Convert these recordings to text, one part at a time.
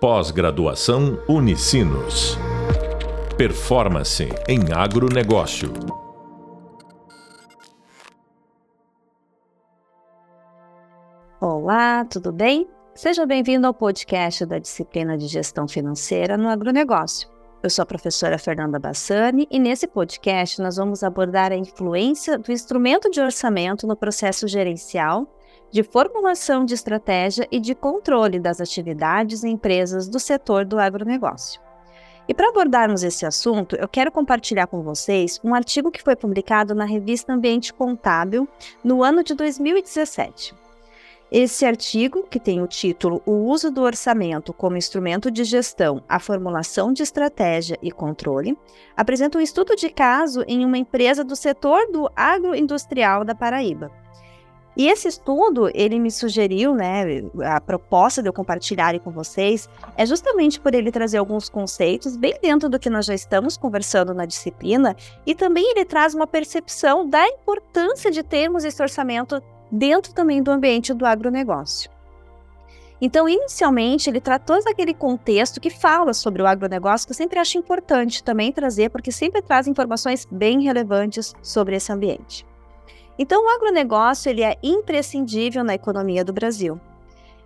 Pós-graduação Unicinos. Performance em agronegócio. Olá, tudo bem? Seja bem-vindo ao podcast da disciplina de Gestão Financeira no Agronegócio. Eu sou a professora Fernanda Bassani e nesse podcast nós vamos abordar a influência do instrumento de orçamento no processo gerencial de formulação de estratégia e de controle das atividades e empresas do setor do agronegócio. E para abordarmos esse assunto, eu quero compartilhar com vocês um artigo que foi publicado na revista Ambiente Contábil no ano de 2017. Esse artigo, que tem o título O uso do orçamento como instrumento de gestão, a formulação de estratégia e controle, apresenta um estudo de caso em uma empresa do setor do agroindustrial da Paraíba. E esse estudo, ele me sugeriu, né, a proposta de eu compartilhar com vocês, é justamente por ele trazer alguns conceitos bem dentro do que nós já estamos conversando na disciplina, e também ele traz uma percepção da importância de termos esse orçamento dentro também do ambiente do agronegócio. Então, inicialmente, ele tratou aquele contexto que fala sobre o agronegócio, que eu sempre acho importante também trazer, porque sempre traz informações bem relevantes sobre esse ambiente. Então, o agronegócio ele é imprescindível na economia do Brasil.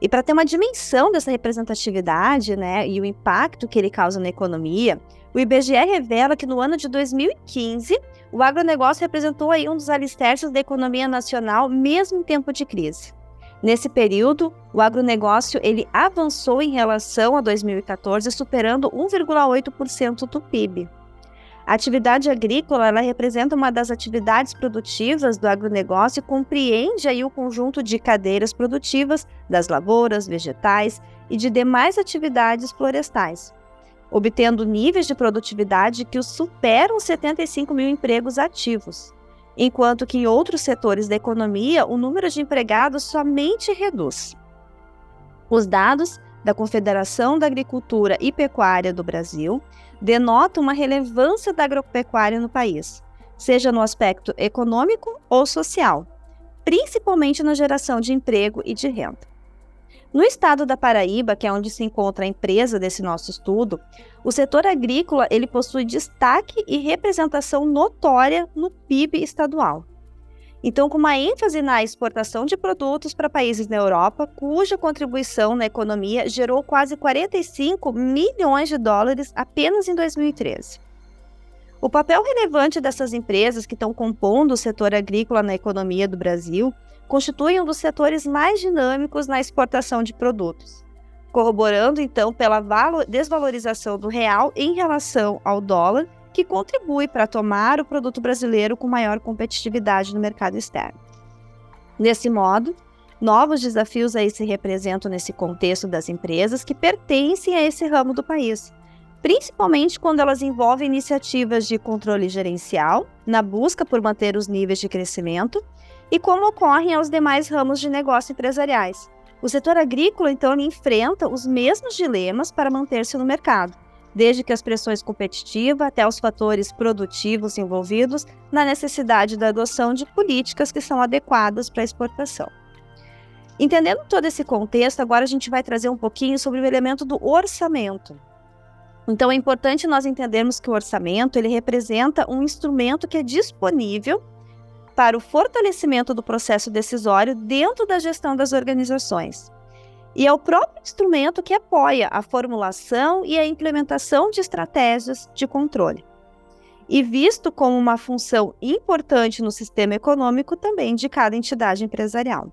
E para ter uma dimensão dessa representatividade né, e o impacto que ele causa na economia, o IBGE revela que no ano de 2015, o agronegócio representou aí um dos alicerces da economia nacional, mesmo em tempo de crise. Nesse período, o agronegócio ele avançou em relação a 2014, superando 1,8% do PIB. A atividade agrícola ela representa uma das atividades produtivas do agronegócio e compreende aí o conjunto de cadeiras produtivas das lavouras, vegetais e de demais atividades florestais, obtendo níveis de produtividade que superam 75 mil empregos ativos, enquanto que em outros setores da economia o número de empregados somente reduz. Os dados da Confederação da Agricultura e Pecuária do Brasil denota uma relevância da agropecuária no país, seja no aspecto econômico ou social, principalmente na geração de emprego e de renda. No estado da Paraíba, que é onde se encontra a empresa desse nosso estudo, o setor agrícola ele possui destaque e representação notória no PIB estadual. Então, com uma ênfase na exportação de produtos para países na Europa, cuja contribuição na economia gerou quase 45 milhões de dólares apenas em 2013. O papel relevante dessas empresas que estão compondo o setor agrícola na economia do Brasil constitui um dos setores mais dinâmicos na exportação de produtos, corroborando então pela desvalorização do real em relação ao dólar que contribui para tomar o produto brasileiro com maior competitividade no mercado externo. Desse modo, novos desafios aí se representam nesse contexto das empresas que pertencem a esse ramo do país, principalmente quando elas envolvem iniciativas de controle gerencial, na busca por manter os níveis de crescimento, e como ocorrem aos demais ramos de negócio empresariais. O setor agrícola, então, enfrenta os mesmos dilemas para manter-se no mercado desde que as pressões competitivas até os fatores produtivos envolvidos na necessidade da adoção de políticas que são adequadas para a exportação. Entendendo todo esse contexto, agora a gente vai trazer um pouquinho sobre o elemento do orçamento. Então é importante nós entendermos que o orçamento ele representa um instrumento que é disponível para o fortalecimento do processo decisório dentro da gestão das organizações e é o próprio instrumento que apoia a formulação e a implementação de estratégias de controle. E visto como uma função importante no sistema econômico também de cada entidade empresarial.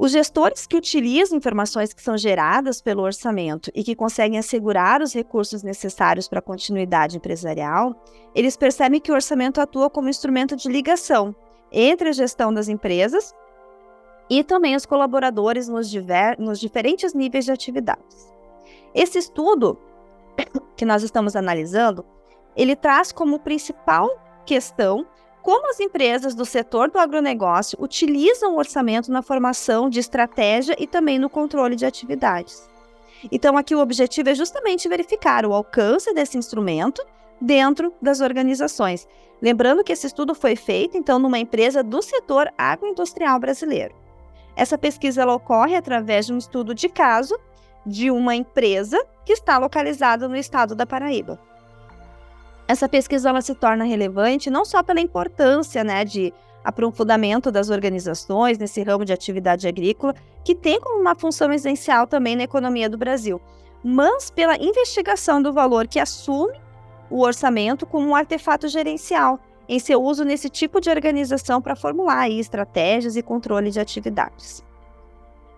Os gestores que utilizam informações que são geradas pelo orçamento e que conseguem assegurar os recursos necessários para a continuidade empresarial, eles percebem que o orçamento atua como instrumento de ligação entre a gestão das empresas e também os colaboradores nos, diver, nos diferentes níveis de atividades. Esse estudo que nós estamos analisando, ele traz como principal questão como as empresas do setor do agronegócio utilizam o orçamento na formação de estratégia e também no controle de atividades. Então, aqui o objetivo é justamente verificar o alcance desse instrumento dentro das organizações. Lembrando que esse estudo foi feito, então, numa empresa do setor agroindustrial brasileiro. Essa pesquisa ocorre através de um estudo de caso de uma empresa que está localizada no estado da Paraíba. Essa pesquisa ela se torna relevante não só pela importância né, de aprofundamento das organizações nesse ramo de atividade agrícola, que tem como uma função essencial também na economia do Brasil, mas pela investigação do valor que assume o orçamento como um artefato gerencial em seu uso nesse tipo de organização para formular estratégias e controle de atividades.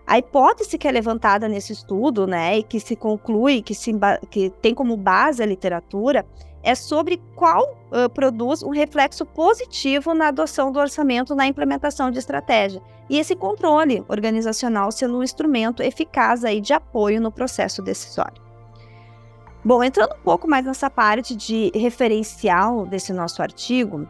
A hipótese que é levantada nesse estudo, né, e que se conclui, que, se, que tem como base a literatura, é sobre qual uh, produz um reflexo positivo na adoção do orçamento na implementação de estratégia. E esse controle organizacional sendo um instrumento eficaz aí de apoio no processo decisório. Bom, entrando um pouco mais nessa parte de referencial desse nosso artigo,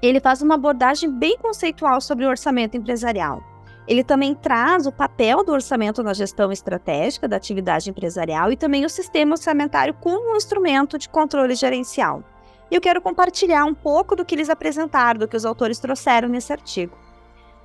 ele faz uma abordagem bem conceitual sobre o orçamento empresarial. Ele também traz o papel do orçamento na gestão estratégica da atividade empresarial e também o sistema orçamentário como um instrumento de controle gerencial. E eu quero compartilhar um pouco do que eles apresentaram, do que os autores trouxeram nesse artigo.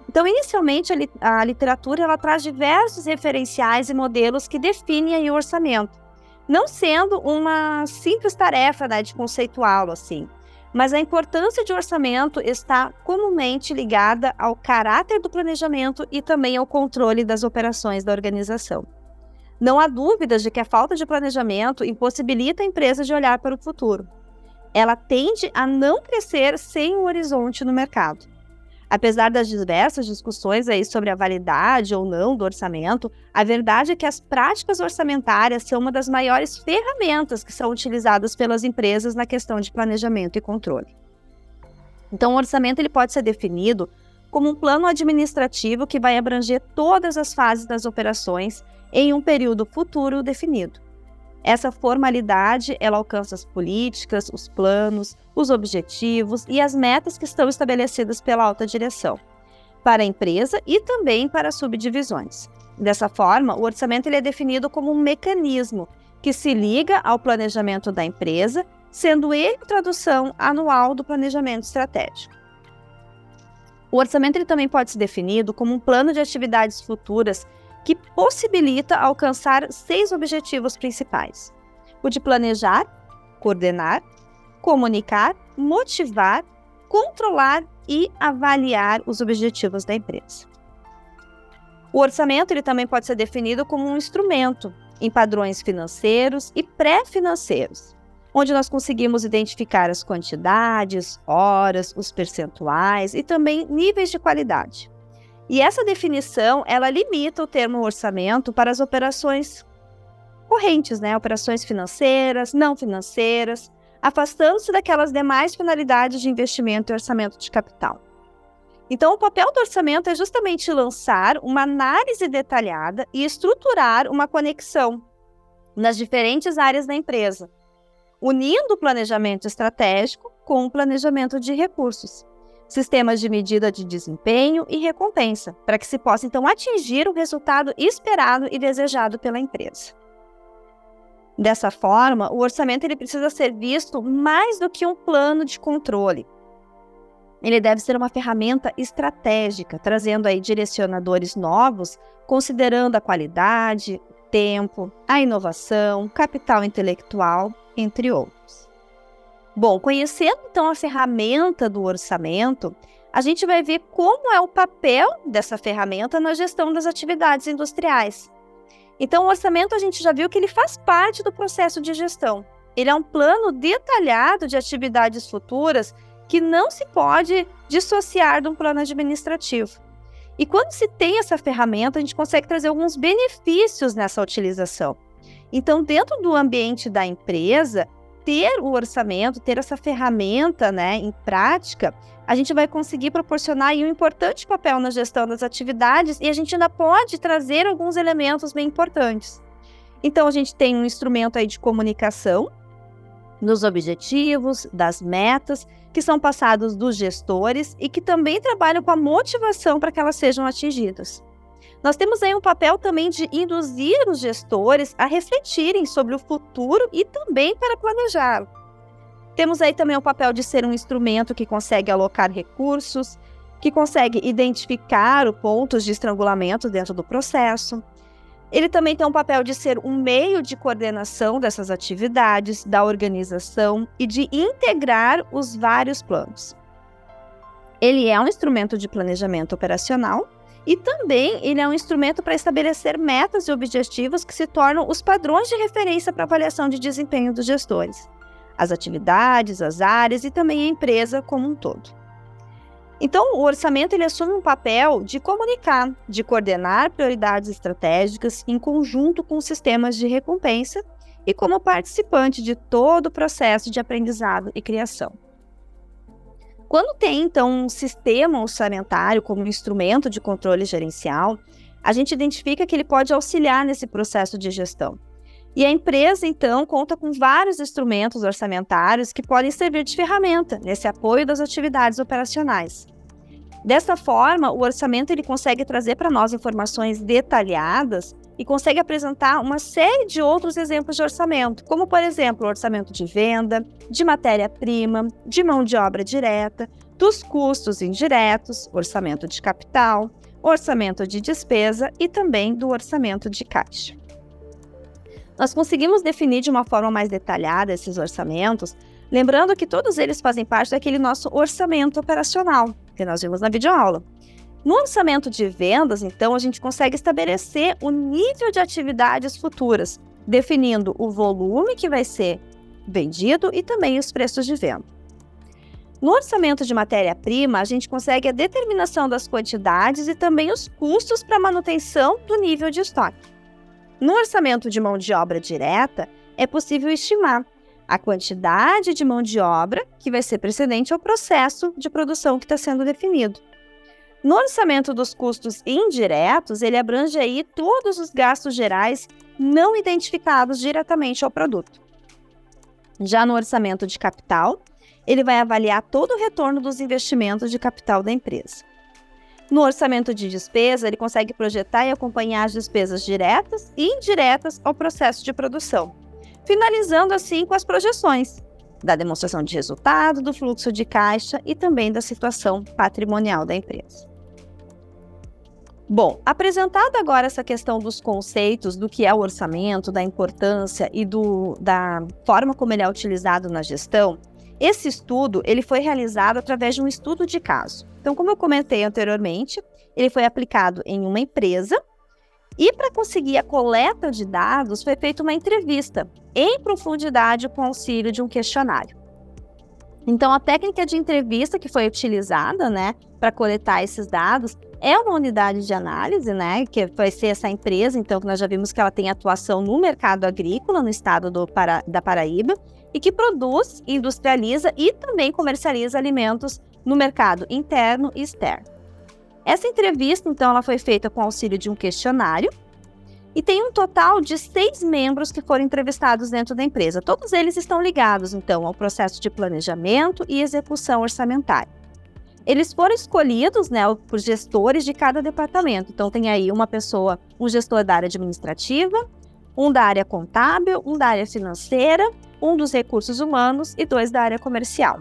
Então, inicialmente, a, li a literatura ela traz diversos referenciais e modelos que definem o orçamento, não sendo uma simples tarefa né, de conceituá-lo assim mas a importância de orçamento está comumente ligada ao caráter do planejamento e também ao controle das operações da organização. Não há dúvidas de que a falta de planejamento impossibilita a empresa de olhar para o futuro. Ela tende a não crescer sem um horizonte no mercado. Apesar das diversas discussões aí sobre a validade ou não do orçamento, a verdade é que as práticas orçamentárias são uma das maiores ferramentas que são utilizadas pelas empresas na questão de planejamento e controle. Então, o orçamento ele pode ser definido como um plano administrativo que vai abranger todas as fases das operações em um período futuro definido. Essa formalidade, ela alcança as políticas, os planos, os objetivos e as metas que estão estabelecidas pela alta direção, para a empresa e também para subdivisões. Dessa forma, o orçamento ele é definido como um mecanismo que se liga ao planejamento da empresa, sendo ele tradução anual do planejamento estratégico. O orçamento ele também pode ser definido como um plano de atividades futuras que possibilita alcançar seis objetivos principais: o de planejar, coordenar, comunicar, motivar, controlar e avaliar os objetivos da empresa. O orçamento ele também pode ser definido como um instrumento em padrões financeiros e pré-financeiros, onde nós conseguimos identificar as quantidades, horas, os percentuais e também níveis de qualidade. E essa definição, ela limita o termo orçamento para as operações correntes, né? Operações financeiras, não financeiras, afastando-se daquelas demais finalidades de investimento e orçamento de capital. Então, o papel do orçamento é justamente lançar uma análise detalhada e estruturar uma conexão nas diferentes áreas da empresa, unindo o planejamento estratégico com o planejamento de recursos sistemas de medida de desempenho e recompensa, para que se possa então atingir o resultado esperado e desejado pela empresa. Dessa forma, o orçamento ele precisa ser visto mais do que um plano de controle. Ele deve ser uma ferramenta estratégica, trazendo aí direcionadores novos, considerando a qualidade, tempo, a inovação, capital intelectual, entre outros. Bom, conhecendo então a ferramenta do orçamento, a gente vai ver como é o papel dessa ferramenta na gestão das atividades industriais. Então, o orçamento a gente já viu que ele faz parte do processo de gestão. Ele é um plano detalhado de atividades futuras que não se pode dissociar de um plano administrativo. E quando se tem essa ferramenta, a gente consegue trazer alguns benefícios nessa utilização. Então, dentro do ambiente da empresa, ter o orçamento, ter essa ferramenta né, em prática, a gente vai conseguir proporcionar um importante papel na gestão das atividades e a gente ainda pode trazer alguns elementos bem importantes. Então, a gente tem um instrumento aí de comunicação nos objetivos, das metas, que são passados dos gestores e que também trabalham com a motivação para que elas sejam atingidas. Nós temos aí um papel também de induzir os gestores a refletirem sobre o futuro e também para planejá-lo. Temos aí também o papel de ser um instrumento que consegue alocar recursos, que consegue identificar os pontos de estrangulamento dentro do processo. Ele também tem um papel de ser um meio de coordenação dessas atividades, da organização e de integrar os vários planos. Ele é um instrumento de planejamento operacional e também ele é um instrumento para estabelecer metas e objetivos que se tornam os padrões de referência para avaliação de desempenho dos gestores, as atividades, as áreas e também a empresa como um todo. Então, o orçamento ele assume um papel de comunicar, de coordenar prioridades estratégicas em conjunto com sistemas de recompensa e como participante de todo o processo de aprendizado e criação. Quando tem, então, um sistema orçamentário como instrumento de controle gerencial, a gente identifica que ele pode auxiliar nesse processo de gestão. E a empresa, então, conta com vários instrumentos orçamentários que podem servir de ferramenta nesse apoio das atividades operacionais. Dessa forma, o orçamento ele consegue trazer para nós informações detalhadas e consegue apresentar uma série de outros exemplos de orçamento, como, por exemplo, orçamento de venda, de matéria-prima, de mão de obra direta, dos custos indiretos, orçamento de capital, orçamento de despesa e também do orçamento de caixa. Nós conseguimos definir de uma forma mais detalhada esses orçamentos, lembrando que todos eles fazem parte daquele nosso orçamento operacional, que nós vimos na videoaula. No orçamento de vendas, então, a gente consegue estabelecer o nível de atividades futuras, definindo o volume que vai ser vendido e também os preços de venda. No orçamento de matéria-prima, a gente consegue a determinação das quantidades e também os custos para manutenção do nível de estoque. No orçamento de mão de obra direta, é possível estimar a quantidade de mão de obra que vai ser precedente ao processo de produção que está sendo definido. No orçamento dos custos indiretos, ele abrange aí todos os gastos gerais não identificados diretamente ao produto. Já no orçamento de capital, ele vai avaliar todo o retorno dos investimentos de capital da empresa. No orçamento de despesa, ele consegue projetar e acompanhar as despesas diretas e indiretas ao processo de produção, finalizando assim com as projeções da demonstração de resultado, do fluxo de caixa e também da situação patrimonial da empresa. Bom, apresentado agora essa questão dos conceitos do que é o orçamento, da importância e do, da forma como ele é utilizado na gestão, esse estudo ele foi realizado através de um estudo de caso. Então, como eu comentei anteriormente, ele foi aplicado em uma empresa e para conseguir a coleta de dados foi feita uma entrevista em profundidade com auxílio de um questionário. Então, a técnica de entrevista que foi utilizada, né, para coletar esses dados é uma unidade de análise, né, que vai ser essa empresa, então, que nós já vimos que ela tem atuação no mercado agrícola no estado do Para, da Paraíba e que produz, industrializa e também comercializa alimentos no mercado interno e externo. Essa entrevista, então, ela foi feita com auxílio de um questionário e tem um total de seis membros que foram entrevistados dentro da empresa. Todos eles estão ligados, então, ao processo de planejamento e execução orçamentária. Eles foram escolhidos né, por gestores de cada departamento. Então, tem aí uma pessoa, um gestor da área administrativa, um da área contábil, um da área financeira, um dos recursos humanos e dois da área comercial.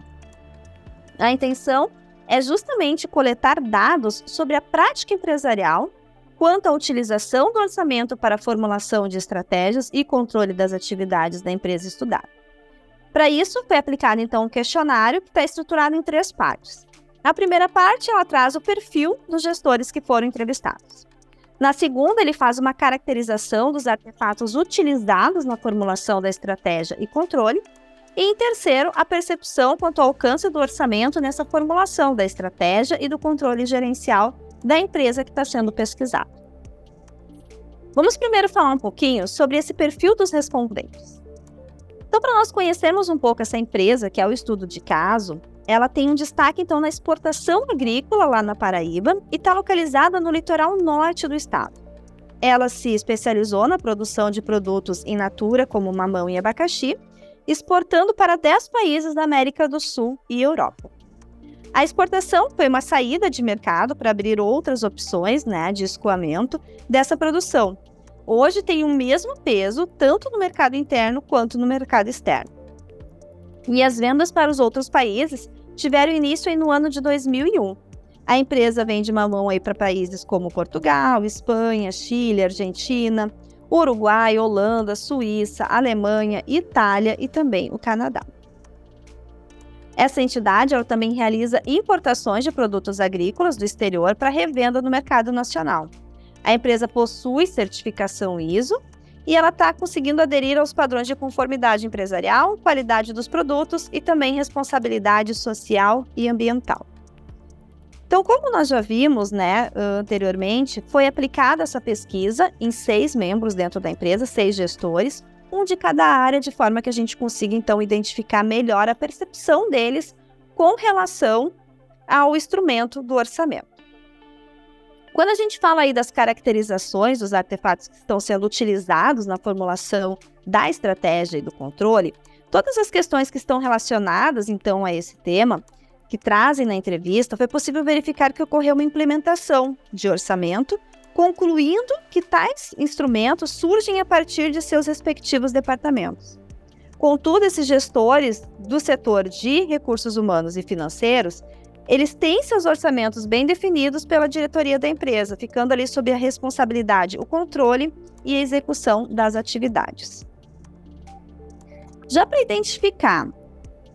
A intenção é justamente coletar dados sobre a prática empresarial quanto à utilização do orçamento para a formulação de estratégias e controle das atividades da empresa estudada. Para isso, foi aplicado então um questionário que está estruturado em três partes. Na primeira parte, ela traz o perfil dos gestores que foram entrevistados. Na segunda, ele faz uma caracterização dos artefatos utilizados na formulação da estratégia e controle. E em terceiro, a percepção quanto ao alcance do orçamento nessa formulação da estratégia e do controle gerencial da empresa que está sendo pesquisada. Vamos primeiro falar um pouquinho sobre esse perfil dos respondentes. Então, para nós conhecermos um pouco essa empresa, que é o estudo de caso, ela tem um destaque então na exportação agrícola lá na Paraíba e está localizada no litoral norte do estado. Ela se especializou na produção de produtos in natura, como mamão e abacaxi, exportando para 10 países da América do Sul e Europa. A exportação foi uma saída de mercado para abrir outras opções né, de escoamento dessa produção. Hoje tem o mesmo peso tanto no mercado interno quanto no mercado externo. E as vendas para os outros países tiveram início no ano de 2001. A empresa vende mamão aí para países como Portugal, Espanha, Chile, Argentina, Uruguai, Holanda, Suíça, Alemanha, Itália e também o Canadá. Essa entidade ela também realiza importações de produtos agrícolas do exterior para revenda no mercado nacional. A empresa possui certificação ISO e ela está conseguindo aderir aos padrões de conformidade empresarial, qualidade dos produtos e também responsabilidade social e ambiental. Então, como nós já vimos né, anteriormente, foi aplicada essa pesquisa em seis membros dentro da empresa, seis gestores, um de cada área, de forma que a gente consiga então identificar melhor a percepção deles com relação ao instrumento do orçamento. Quando a gente fala aí das caracterizações dos artefatos que estão sendo utilizados na formulação da estratégia e do controle, todas as questões que estão relacionadas então a esse tema, que trazem na entrevista, foi possível verificar que ocorreu uma implementação de orçamento, concluindo que tais instrumentos surgem a partir de seus respectivos departamentos. Contudo, esses gestores do setor de recursos humanos e financeiros eles têm seus orçamentos bem definidos pela diretoria da empresa, ficando ali sob a responsabilidade, o controle e a execução das atividades. Já para identificar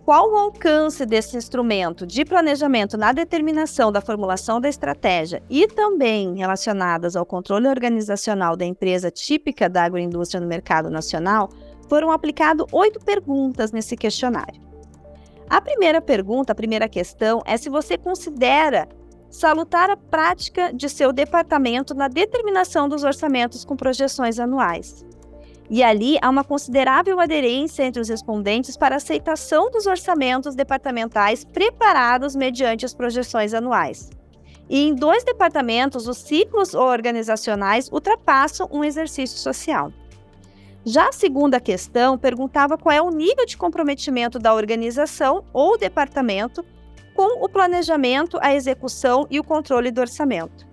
qual o alcance desse instrumento de planejamento na determinação da formulação da estratégia e também relacionadas ao controle organizacional da empresa típica da agroindústria no mercado nacional, foram aplicadas oito perguntas nesse questionário. A primeira pergunta, a primeira questão é se você considera salutar a prática de seu departamento na determinação dos orçamentos com projeções anuais. E ali há uma considerável aderência entre os respondentes para aceitação dos orçamentos departamentais preparados mediante as projeções anuais. E em dois departamentos, os ciclos organizacionais ultrapassam um exercício social. Já a segunda questão perguntava qual é o nível de comprometimento da organização ou departamento com o planejamento, a execução e o controle do orçamento.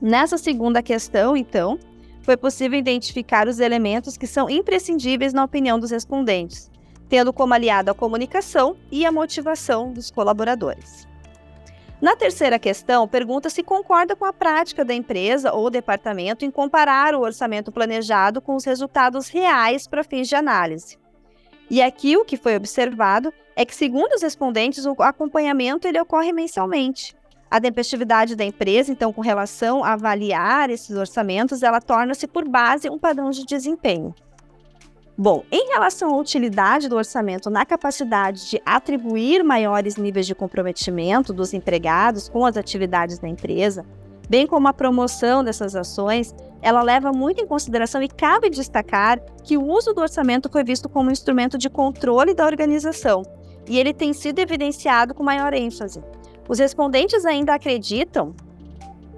Nessa segunda questão, então, foi possível identificar os elementos que são imprescindíveis na opinião dos respondentes, tendo como aliado a comunicação e a motivação dos colaboradores. Na terceira questão, pergunta se concorda com a prática da empresa ou departamento em comparar o orçamento planejado com os resultados reais para fins de análise. E aqui o que foi observado é que, segundo os respondentes, o acompanhamento ele ocorre mensalmente. A tempestividade da empresa, então, com relação a avaliar esses orçamentos, ela torna-se por base um padrão de desempenho. Bom, em relação à utilidade do orçamento na capacidade de atribuir maiores níveis de comprometimento dos empregados com as atividades da empresa, bem como a promoção dessas ações, ela leva muito em consideração e cabe destacar que o uso do orçamento foi visto como um instrumento de controle da organização e ele tem sido evidenciado com maior ênfase. Os respondentes ainda acreditam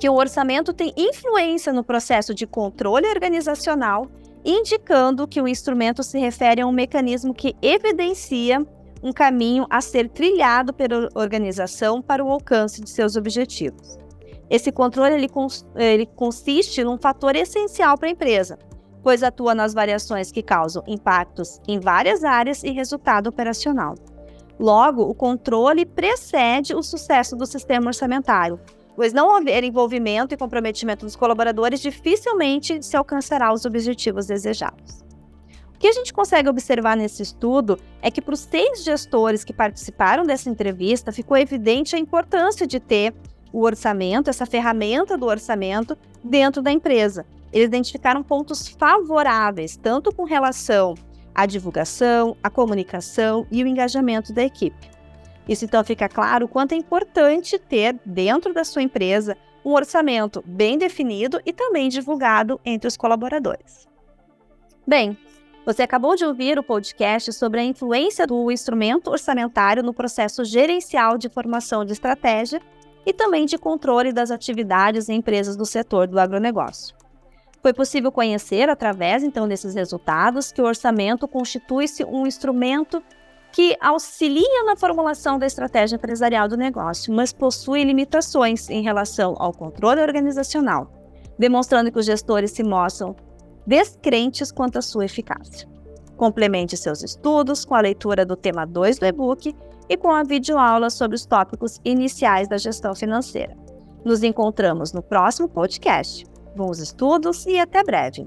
que o orçamento tem influência no processo de controle organizacional indicando que o instrumento se refere a um mecanismo que evidencia um caminho a ser trilhado pela organização para o alcance de seus objetivos. Esse controle ele, ele consiste num fator essencial para a empresa, pois atua nas variações que causam impactos em várias áreas e resultado operacional. Logo, o controle precede o sucesso do sistema orçamentário, pois não houver envolvimento e comprometimento dos colaboradores, dificilmente se alcançará os objetivos desejados. O que a gente consegue observar nesse estudo é que para os seis gestores que participaram dessa entrevista, ficou evidente a importância de ter o orçamento, essa ferramenta do orçamento, dentro da empresa. Eles identificaram pontos favoráveis, tanto com relação à divulgação, à comunicação e o engajamento da equipe. Isso então fica claro o quanto é importante ter dentro da sua empresa um orçamento bem definido e também divulgado entre os colaboradores. Bem, você acabou de ouvir o podcast sobre a influência do instrumento orçamentário no processo gerencial de formação de estratégia e também de controle das atividades em empresas do setor do agronegócio. Foi possível conhecer, através então desses resultados, que o orçamento constitui-se um instrumento que auxilia na formulação da estratégia empresarial do negócio, mas possui limitações em relação ao controle organizacional, demonstrando que os gestores se mostram descrentes quanto à sua eficácia. Complemente seus estudos com a leitura do tema 2 do e-book e com a videoaula sobre os tópicos iniciais da gestão financeira. Nos encontramos no próximo podcast. Bons estudos e até breve!